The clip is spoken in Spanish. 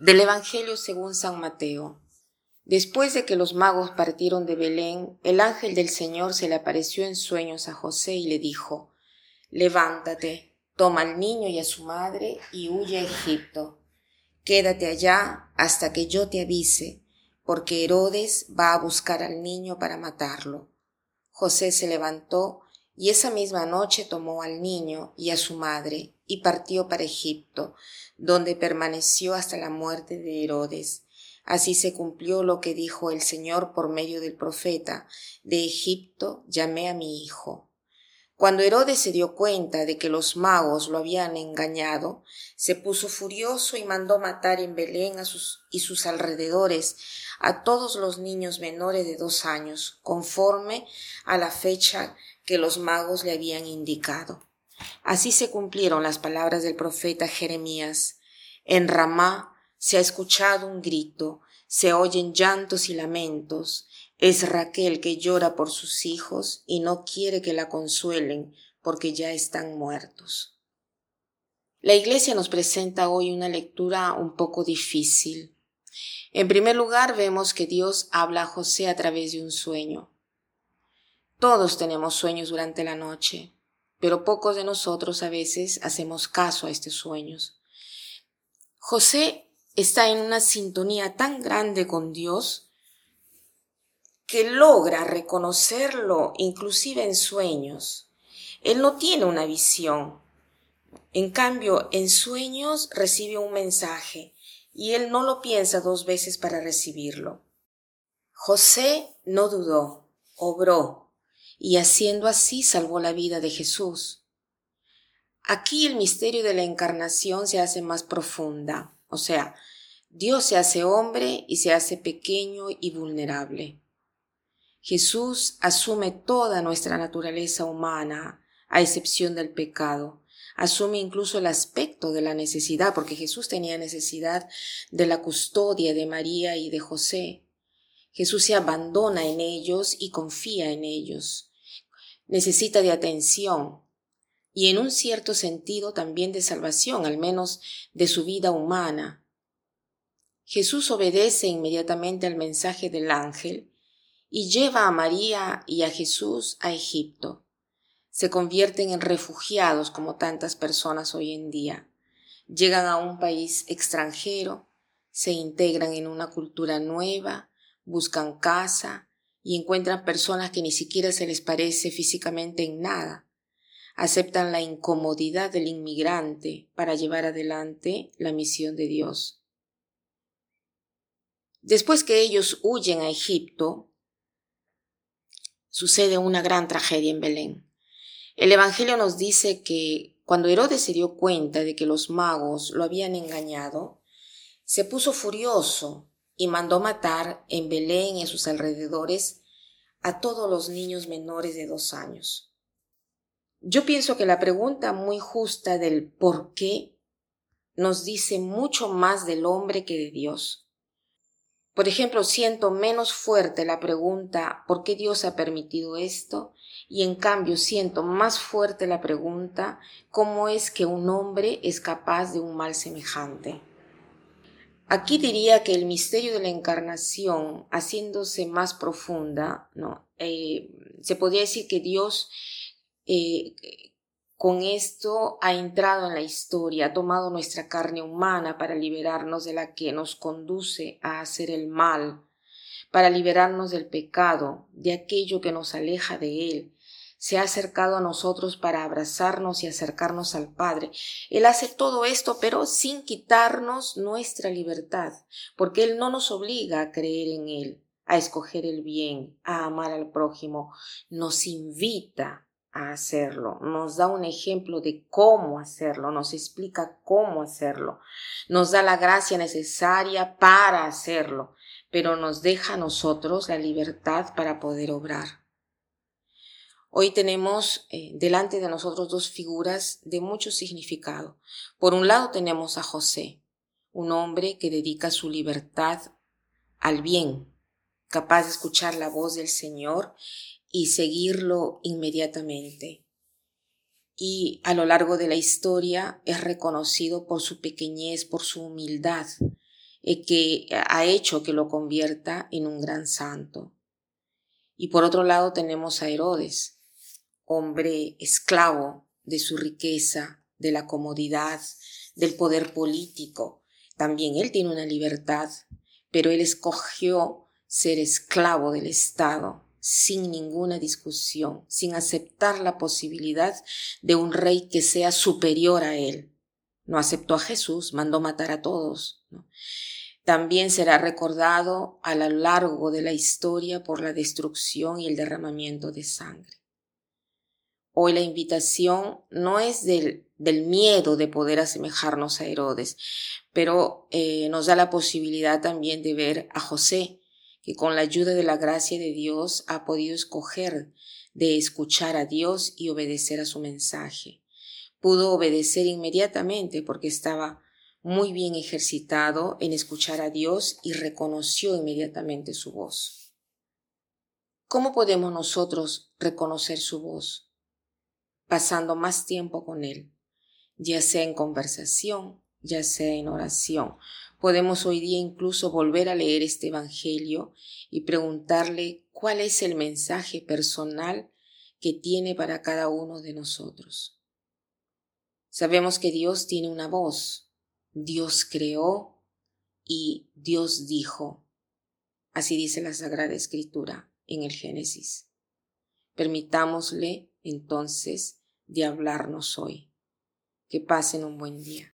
Del Evangelio según San Mateo. Después de que los magos partieron de Belén, el ángel del Señor se le apareció en sueños a José y le dijo, Levántate, toma al niño y a su madre y huye a Egipto. Quédate allá hasta que yo te avise, porque Herodes va a buscar al niño para matarlo. José se levantó y esa misma noche tomó al niño y a su madre y partió para Egipto, donde permaneció hasta la muerte de Herodes. Así se cumplió lo que dijo el Señor por medio del profeta, de Egipto llamé a mi hijo. Cuando Herodes se dio cuenta de que los magos lo habían engañado, se puso furioso y mandó matar en Belén a sus y sus alrededores a todos los niños menores de dos años, conforme a la fecha que los magos le habían indicado. Así se cumplieron las palabras del profeta Jeremías. En Ramá se ha escuchado un grito, se oyen llantos y lamentos. Es Raquel que llora por sus hijos y no quiere que la consuelen porque ya están muertos. La Iglesia nos presenta hoy una lectura un poco difícil. En primer lugar, vemos que Dios habla a José a través de un sueño. Todos tenemos sueños durante la noche pero pocos de nosotros a veces hacemos caso a estos sueños. José está en una sintonía tan grande con Dios que logra reconocerlo inclusive en sueños. Él no tiene una visión. En cambio, en sueños recibe un mensaje y él no lo piensa dos veces para recibirlo. José no dudó, obró, y haciendo así salvó la vida de Jesús. Aquí el misterio de la encarnación se hace más profunda, o sea, Dios se hace hombre y se hace pequeño y vulnerable. Jesús asume toda nuestra naturaleza humana, a excepción del pecado. Asume incluso el aspecto de la necesidad, porque Jesús tenía necesidad de la custodia de María y de José. Jesús se abandona en ellos y confía en ellos necesita de atención y en un cierto sentido también de salvación, al menos de su vida humana. Jesús obedece inmediatamente al mensaje del ángel y lleva a María y a Jesús a Egipto. Se convierten en refugiados como tantas personas hoy en día. Llegan a un país extranjero, se integran en una cultura nueva, buscan casa, y encuentran personas que ni siquiera se les parece físicamente en nada. Aceptan la incomodidad del inmigrante para llevar adelante la misión de Dios. Después que ellos huyen a Egipto, sucede una gran tragedia en Belén. El Evangelio nos dice que cuando Herodes se dio cuenta de que los magos lo habían engañado, se puso furioso y mandó matar en Belén y a sus alrededores a todos los niños menores de dos años. Yo pienso que la pregunta muy justa del por qué nos dice mucho más del hombre que de Dios. Por ejemplo, siento menos fuerte la pregunta ¿por qué Dios ha permitido esto? y en cambio siento más fuerte la pregunta ¿cómo es que un hombre es capaz de un mal semejante? Aquí diría que el misterio de la encarnación, haciéndose más profunda, ¿no? Eh, se podría decir que Dios eh, con esto ha entrado en la historia, ha tomado nuestra carne humana para liberarnos de la que nos conduce a hacer el mal, para liberarnos del pecado, de aquello que nos aleja de Él, se ha acercado a nosotros para abrazarnos y acercarnos al Padre. Él hace todo esto, pero sin quitarnos nuestra libertad, porque Él no nos obliga a creer en Él, a escoger el bien, a amar al prójimo, nos invita a hacerlo, nos da un ejemplo de cómo hacerlo, nos explica cómo hacerlo, nos da la gracia necesaria para hacerlo, pero nos deja a nosotros la libertad para poder obrar. Hoy tenemos eh, delante de nosotros dos figuras de mucho significado. Por un lado tenemos a José, un hombre que dedica su libertad al bien, capaz de escuchar la voz del Señor y seguirlo inmediatamente. Y a lo largo de la historia es reconocido por su pequeñez, por su humildad, eh, que ha hecho que lo convierta en un gran santo. Y por otro lado tenemos a Herodes, hombre esclavo de su riqueza, de la comodidad, del poder político. También él tiene una libertad, pero él escogió ser esclavo del Estado sin ninguna discusión, sin aceptar la posibilidad de un rey que sea superior a él. No aceptó a Jesús, mandó matar a todos. También será recordado a lo largo de la historia por la destrucción y el derramamiento de sangre. Hoy la invitación no es del, miedo de poder asemejarnos a Herodes, pero eh, nos da la posibilidad también de ver a José, que con la ayuda de la gracia de Dios ha podido escoger de escuchar a Dios y obedecer a su mensaje. Pudo obedecer inmediatamente porque estaba muy bien ejercitado en escuchar a Dios y reconoció inmediatamente su voz. ¿Cómo podemos nosotros reconocer su voz? Pasando más tiempo con Él, ya sea en conversación, ya sea en oración. Podemos hoy día incluso volver a leer este Evangelio y preguntarle cuál es el mensaje personal que tiene para cada uno de nosotros. Sabemos que Dios tiene una voz, Dios creó y Dios dijo. Así dice la Sagrada Escritura en el Génesis. Permitámosle entonces de hablarnos hoy. Que pasen un buen día.